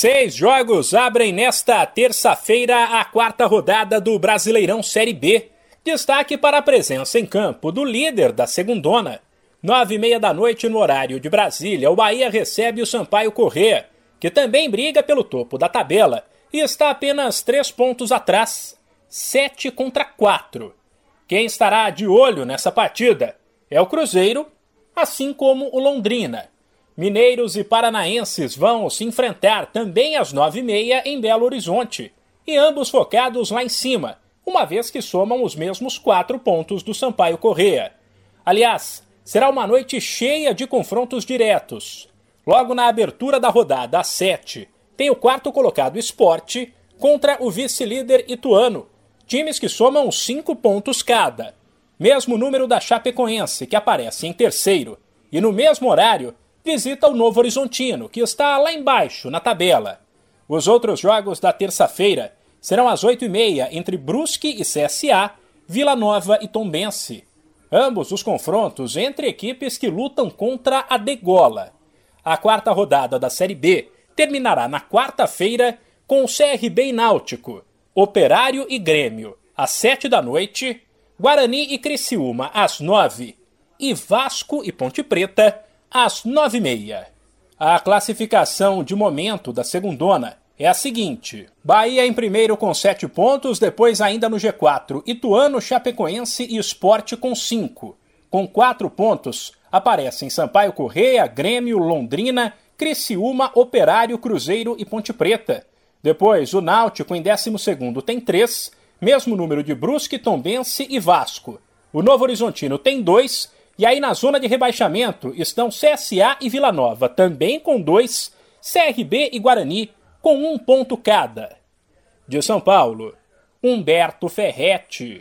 Seis jogos abrem nesta terça-feira a quarta rodada do Brasileirão Série B. Destaque para a presença em campo do líder da segundona. Nove e meia da noite no horário de Brasília, o Bahia recebe o Sampaio Corrêa, que também briga pelo topo da tabela e está apenas três pontos atrás, sete contra quatro. Quem estará de olho nessa partida é o Cruzeiro, assim como o Londrina. Mineiros e paranaenses vão se enfrentar também às nove e meia em Belo Horizonte, e ambos focados lá em cima, uma vez que somam os mesmos quatro pontos do Sampaio Correa. Aliás, será uma noite cheia de confrontos diretos. Logo na abertura da rodada, às sete, tem o quarto colocado Esporte contra o vice-líder Ituano, times que somam cinco pontos cada. Mesmo número da Chapecoense, que aparece em terceiro, e no mesmo horário visita o Novo Horizontino, que está lá embaixo na tabela. Os outros jogos da terça-feira serão às 8h30 entre Brusque e CSA, Vila Nova e Tombense. Ambos os confrontos entre equipes que lutam contra a degola. A quarta rodada da Série B terminará na quarta-feira com o CRB e Náutico, Operário e Grêmio, às 7 da noite, Guarani e Criciúma, às 9 e Vasco e Ponte Preta, às nove e meia. A classificação de momento da segundona é a seguinte: Bahia em primeiro com sete pontos, depois ainda no G4, Ituano, Chapecoense e Esporte com cinco. Com quatro pontos aparecem Sampaio Correia, Grêmio, Londrina, Criciúma, Operário, Cruzeiro e Ponte Preta. Depois o Náutico em décimo segundo tem três, mesmo número de Brusque, Tombense e Vasco. O Novo Horizontino tem dois e aí na zona de rebaixamento estão CSA e Vila Nova, também com dois, CRB e Guarani, com um ponto cada. De São Paulo, Humberto Ferretti.